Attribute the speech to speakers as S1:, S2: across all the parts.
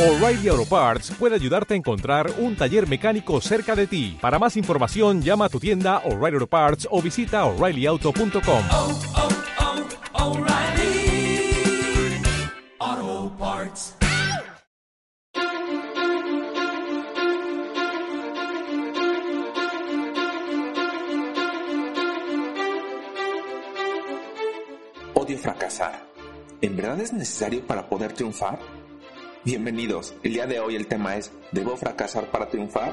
S1: O'Reilly Auto Parts puede ayudarte a encontrar un taller mecánico cerca de ti. Para más información, llama a tu tienda O'Reilly Auto Parts o visita oreillyauto.com.
S2: oh, oh, Parts.
S3: Odio fracasar. ¿En verdad es necesario para poder triunfar? Bienvenidos. El día de hoy el tema es ¿Debo fracasar para triunfar?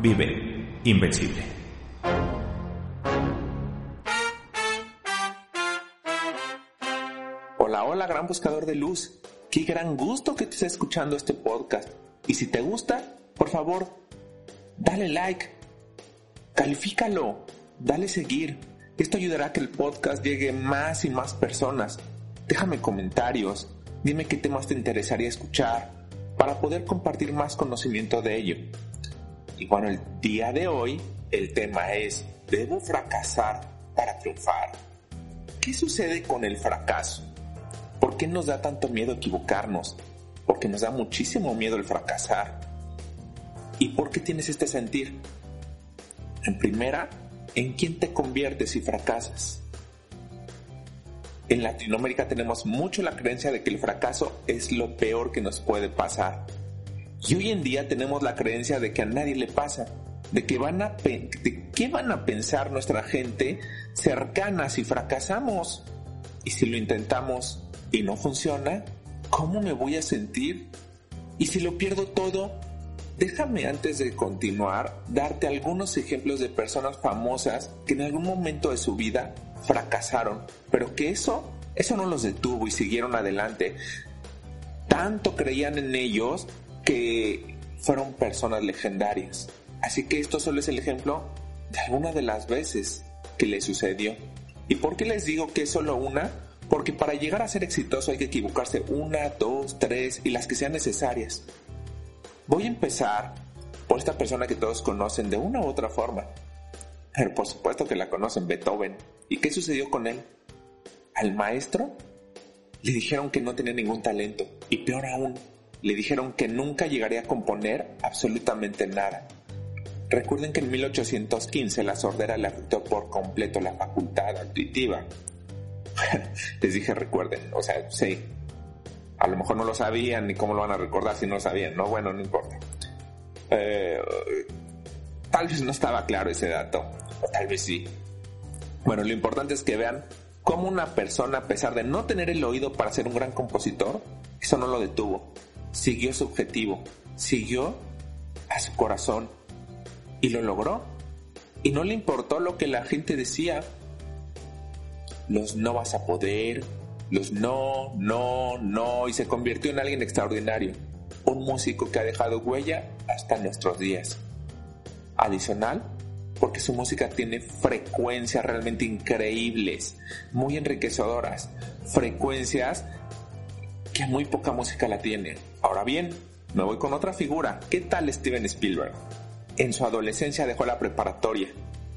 S4: Vive Invencible.
S3: Hola, hola, gran buscador de luz. Qué gran gusto que estés escuchando este podcast. Y si te gusta, por favor, dale like, califícalo, dale seguir. Esto ayudará a que el podcast llegue más y más personas. Déjame comentarios, dime qué temas te interesaría escuchar para poder compartir más conocimiento de ello. Y bueno, el día de hoy el tema es, ¿debo fracasar para triunfar? ¿Qué sucede con el fracaso? ¿Por qué nos da tanto miedo equivocarnos? Porque nos da muchísimo miedo el fracasar. ¿Y por qué tienes este sentir? En primera, ¿en quién te conviertes si fracasas? En Latinoamérica tenemos mucho la creencia de que el fracaso es lo peor que nos puede pasar. Y hoy en día tenemos la creencia de que a nadie le pasa, de que van a de qué van a pensar nuestra gente cercana si fracasamos. Y si lo intentamos y no funciona, ¿cómo me voy a sentir? Y si lo pierdo todo, déjame antes de continuar darte algunos ejemplos de personas famosas que en algún momento de su vida fracasaron, pero que eso, eso no los detuvo y siguieron adelante. Tanto creían en ellos que fueron personas legendarias. Así que esto solo es el ejemplo de alguna de las veces que le sucedió. ¿Y por qué les digo que es solo una? Porque para llegar a ser exitoso hay que equivocarse una, dos, tres y las que sean necesarias. Voy a empezar por esta persona que todos conocen de una u otra forma. Pero por supuesto que la conocen, Beethoven. ¿Y qué sucedió con él? Al maestro le dijeron que no tenía ningún talento. Y peor aún, le dijeron que nunca llegaría a componer absolutamente nada. Recuerden que en 1815 la sordera le afectó por completo la facultad auditiva. Les dije recuerden, o sea, sí. A lo mejor no lo sabían ni cómo lo van a recordar si no lo sabían, ¿no? Bueno, no importa. Eh, tal vez no estaba claro ese dato, o tal vez sí. Bueno, lo importante es que vean cómo una persona, a pesar de no tener el oído para ser un gran compositor, eso no lo detuvo. Siguió su objetivo, siguió a su corazón y lo logró. Y no le importó lo que la gente decía. Los no vas a poder, los no, no, no, y se convirtió en alguien extraordinario. Un músico que ha dejado huella hasta nuestros días. Adicional, porque su música tiene frecuencias realmente increíbles, muy enriquecedoras, frecuencias que muy poca música la tiene. Ahora bien, me voy con otra figura. ¿Qué tal Steven Spielberg? En su adolescencia dejó la preparatoria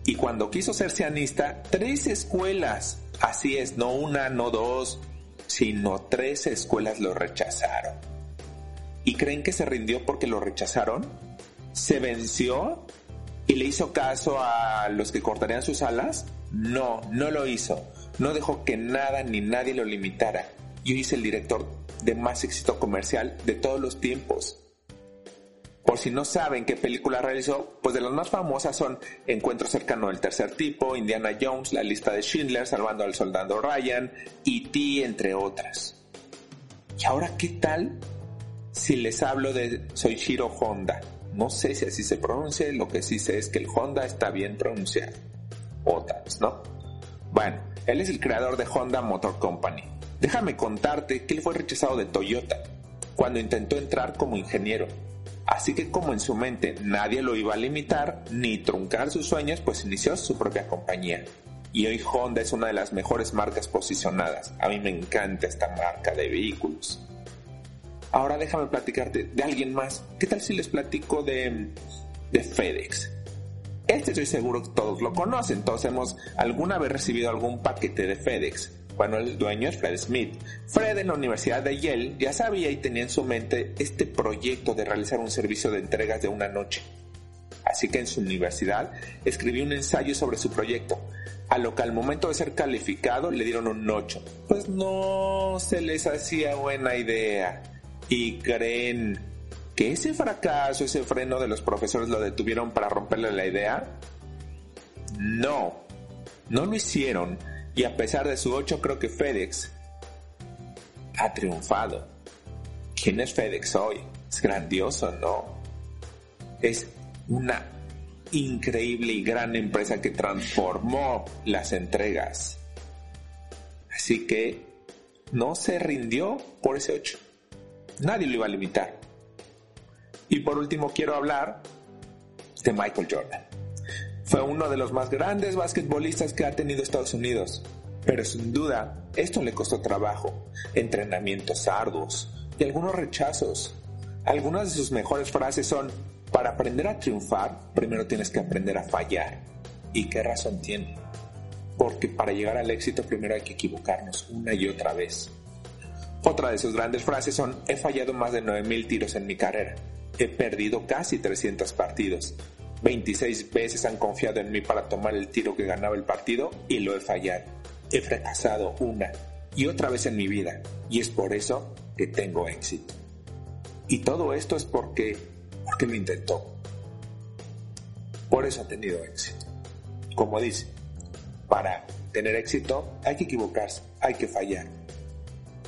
S3: y cuando quiso ser cianista, tres escuelas, así es, no una, no dos, sino tres escuelas lo rechazaron. ¿Y creen que se rindió porque lo rechazaron? ¿Se venció y le hizo caso a los que cortarían sus alas? No, no lo hizo. No dejó que nada ni nadie lo limitara. Y hoy el director de más éxito comercial de todos los tiempos. Por si no saben qué película realizó, pues de las más famosas son Encuentro cercano del tercer tipo, Indiana Jones, La lista de Schindler, Salvando al soldado Ryan, E.T., entre otras. Y ahora, ¿qué tal si les hablo de Soichiro Honda? No sé si así se pronuncia, lo que sí sé es que el Honda está bien pronunciado. O tal vez, ¿no? Bueno, él es el creador de Honda Motor Company. Déjame contarte que él fue rechazado de Toyota cuando intentó entrar como ingeniero. Así que como en su mente nadie lo iba a limitar ni truncar sus sueños, pues inició su propia compañía. Y hoy Honda es una de las mejores marcas posicionadas. A mí me encanta esta marca de vehículos. Ahora déjame platicarte de alguien más. ¿Qué tal si les platico de, de FedEx? Este estoy seguro que todos lo conocen. Todos hemos alguna vez recibido algún paquete de FedEx. Bueno, el dueño Fred Smith. Fred en la Universidad de Yale ya sabía y tenía en su mente este proyecto de realizar un servicio de entregas de una noche. Así que en su universidad escribió un ensayo sobre su proyecto, a lo que al momento de ser calificado le dieron un 8. Pues no se les hacía buena idea. Y creen que ese fracaso, ese freno de los profesores lo detuvieron para romperle la idea. No, no lo hicieron y a pesar de su 8 creo que FedEx ha triunfado. ¿Quién es FedEx hoy? Es grandioso, ¿no? Es una increíble y gran empresa que transformó las entregas. Así que no se rindió por ese 8. Nadie lo iba a limitar. Y por último quiero hablar de Michael Jordan. Fue uno de los más grandes basquetbolistas que ha tenido Estados Unidos. Pero sin duda, esto le costó trabajo, entrenamientos arduos y algunos rechazos. Algunas de sus mejores frases son, para aprender a triunfar, primero tienes que aprender a fallar. ¿Y qué razón tiene? Porque para llegar al éxito primero hay que equivocarnos una y otra vez. Otra de sus grandes frases son, he fallado más de 9.000 tiros en mi carrera. He perdido casi 300 partidos. 26 veces han confiado en mí para tomar el tiro que ganaba el partido y lo he fallado. He fracasado una y otra vez en mi vida y es por eso que tengo éxito. Y todo esto es porque, porque lo intentó. Por eso ha tenido éxito. Como dice, para tener éxito hay que equivocarse, hay que fallar.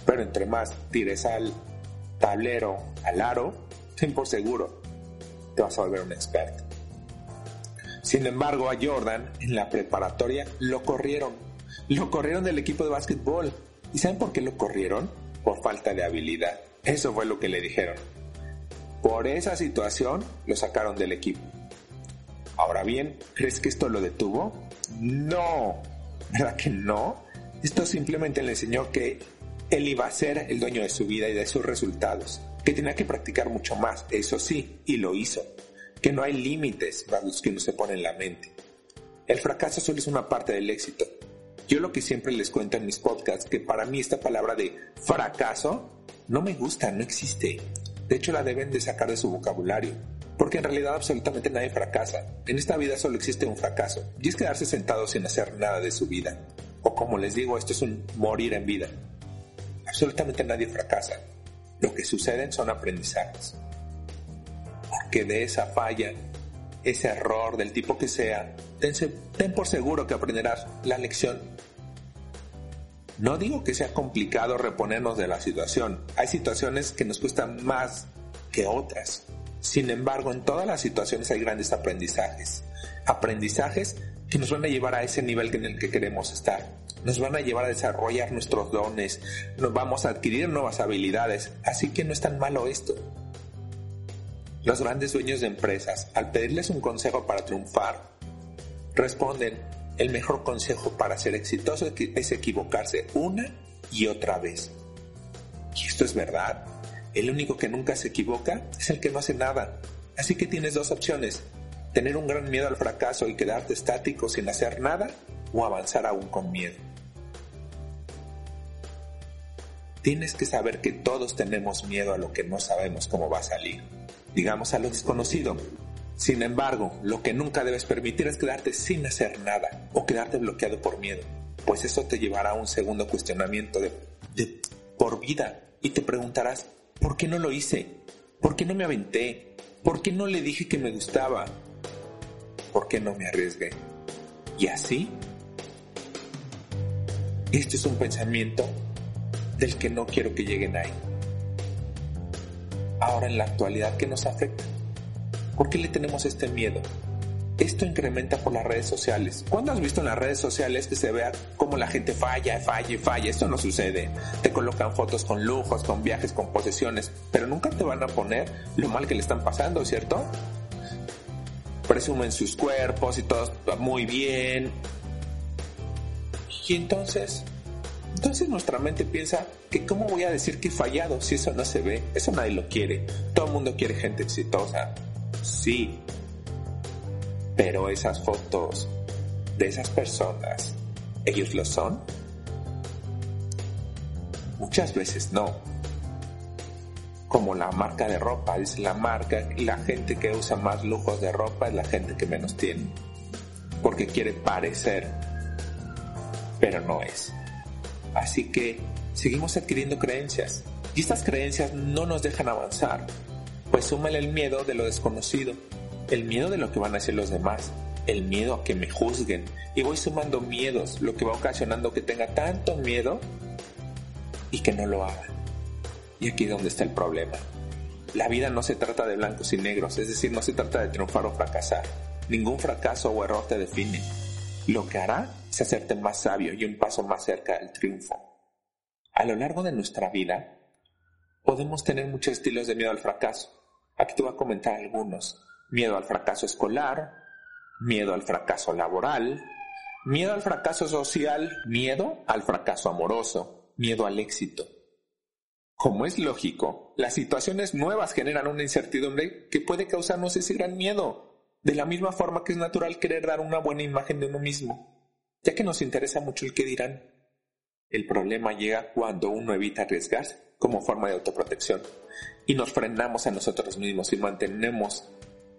S3: Pero entre más tires al tablero, al aro, ten por seguro, te vas a volver un experto. Sin embargo, a Jordan en la preparatoria lo corrieron. Lo corrieron del equipo de básquetbol. ¿Y saben por qué lo corrieron? Por falta de habilidad. Eso fue lo que le dijeron. Por esa situación lo sacaron del equipo. Ahora bien, ¿crees que esto lo detuvo? No. ¿Verdad que no? Esto simplemente le enseñó que él iba a ser el dueño de su vida y de sus resultados, que tenía que practicar mucho más, eso sí, y lo hizo que no hay límites para los que uno se pone en la mente. El fracaso solo es una parte del éxito. Yo lo que siempre les cuento en mis podcasts, que para mí esta palabra de fracaso no me gusta, no existe. De hecho la deben de sacar de su vocabulario, porque en realidad absolutamente nadie fracasa. En esta vida solo existe un fracaso, y es quedarse sentado sin hacer nada de su vida. O como les digo, esto es un morir en vida. Absolutamente nadie fracasa. Lo que suceden son aprendizajes que de esa falla, ese error del tipo que sea, ten, por seguro que aprenderás la lección. No digo que sea complicado reponernos de la situación. Hay situaciones que nos cuestan más que otras. Sin embargo, en todas las situaciones hay grandes aprendizajes. Aprendizajes que nos van a llevar a ese nivel en el que queremos estar. Nos van a llevar a desarrollar nuestros dones. Nos vamos a adquirir nuevas habilidades. Así que no es tan malo esto. Los grandes dueños de empresas, al pedirles un consejo para triunfar, responden, el mejor consejo para ser exitoso es equivocarse una y otra vez. Y esto es verdad. El único que nunca se equivoca es el que no hace nada. Así que tienes dos opciones. Tener un gran miedo al fracaso y quedarte estático sin hacer nada o avanzar aún con miedo. Tienes que saber que todos tenemos miedo a lo que no sabemos cómo va a salir digamos, a lo desconocido. Sin embargo, lo que nunca debes permitir es quedarte sin hacer nada o quedarte bloqueado por miedo, pues eso te llevará a un segundo cuestionamiento de, por vida y te preguntarás, ¿por qué no lo hice? ¿Por qué no me aventé? ¿Por qué no le dije que me gustaba? ¿Por qué no me arriesgué? Y así, este es un pensamiento del que no quiero que lleguen ahí. Ahora en la actualidad, ¿qué nos afecta? ¿Por qué le tenemos este miedo? Esto incrementa por las redes sociales. ¿Cuándo has visto en las redes sociales que se vea cómo la gente falla, falla, falla? Esto no sucede. Te colocan fotos con lujos, con viajes, con posesiones, pero nunca te van a poner lo mal que le están pasando, ¿cierto? Presumen sus cuerpos y todo muy bien. Y entonces, entonces nuestra mente piensa que cómo voy a decir que he fallado si eso no se ve, eso nadie lo quiere. Todo el mundo quiere gente exitosa. Sí, pero esas fotos de esas personas, ¿ellos lo son? Muchas veces no. Como la marca de ropa, dice la marca, la gente que usa más lujos de ropa es la gente que menos tiene. Porque quiere parecer, pero no es. Así que seguimos adquiriendo creencias. Y estas creencias no nos dejan avanzar. Pues súmale el miedo de lo desconocido el miedo de lo que van a hacer los demás, el miedo a que me juzguen. Y voy sumando miedos, lo que va ocasionando que tenga tanto miedo y que no lo haga. Y aquí es donde está el problema. La vida no se trata de blancos y negros, es decir, no se trata de triunfar o fracasar. Ningún fracaso o error te define. Lo que hará es hacerte más sabio y un paso más cerca del triunfo. A lo largo de nuestra vida, podemos tener muchos estilos de miedo al fracaso. Aquí te voy a comentar algunos miedo al fracaso escolar, miedo al fracaso laboral, miedo al fracaso social, miedo al fracaso amoroso, miedo al éxito. Como es lógico, las situaciones nuevas generan una incertidumbre que puede causarnos ese gran miedo, de la misma forma que es natural querer dar una buena imagen de uno mismo, ya que nos interesa mucho el que dirán. El problema llega cuando uno evita arriesgarse como forma de autoprotección y nos frenamos a nosotros mismos y mantenemos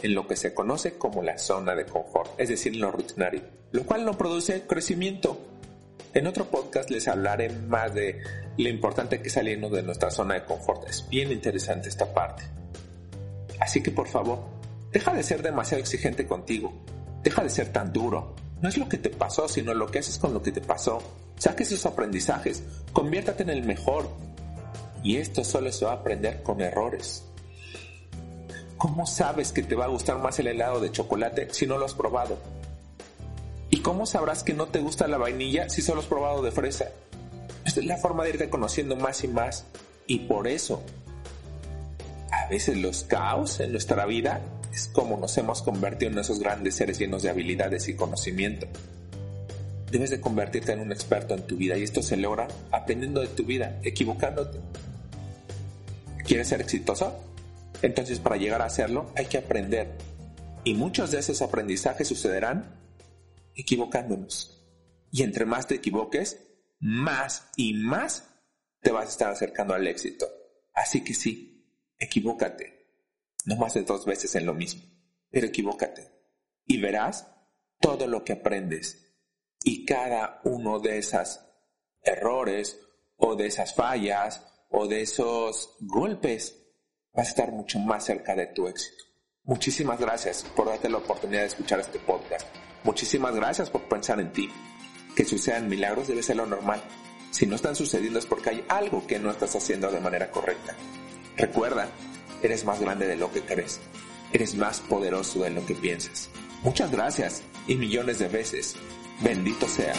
S3: en lo que se conoce como la zona de confort, es decir, en lo rutinario, lo cual no produce crecimiento. En otro podcast les hablaré más de lo importante que es salirnos de nuestra zona de confort. Es bien interesante esta parte. Así que por favor, deja de ser demasiado exigente contigo. Deja de ser tan duro. No es lo que te pasó, sino lo que haces con lo que te pasó. Saque esos aprendizajes, conviértate en el mejor. Y esto solo se va a aprender con errores. ¿Cómo sabes que te va a gustar más el helado de chocolate si no lo has probado? ¿Y cómo sabrás que no te gusta la vainilla si solo has probado de fresa? Esta es la forma de ir reconociendo más y más. Y por eso, a veces los caos en nuestra vida es como nos hemos convertido en esos grandes seres llenos de habilidades y conocimiento. Debes de convertirte en un experto en tu vida y esto se logra aprendiendo de tu vida, equivocándote. ¿Quieres ser exitoso? Entonces para llegar a hacerlo hay que aprender. Y muchos de esos aprendizajes sucederán equivocándonos. Y entre más te equivoques, más y más te vas a estar acercando al éxito. Así que sí, equivócate. No más de dos veces en lo mismo, pero equivócate. Y verás todo lo que aprendes. Y cada uno de esos errores o de esas fallas o de esos golpes vas a estar mucho más cerca de tu éxito. Muchísimas gracias por darte la oportunidad de escuchar este podcast. Muchísimas gracias por pensar en ti. Que sucedan milagros debe ser lo normal. Si no están sucediendo es porque hay algo que no estás haciendo de manera correcta. Recuerda, eres más grande de lo que crees. Eres más poderoso de lo que piensas. Muchas gracias y millones de veces. Bendito sea.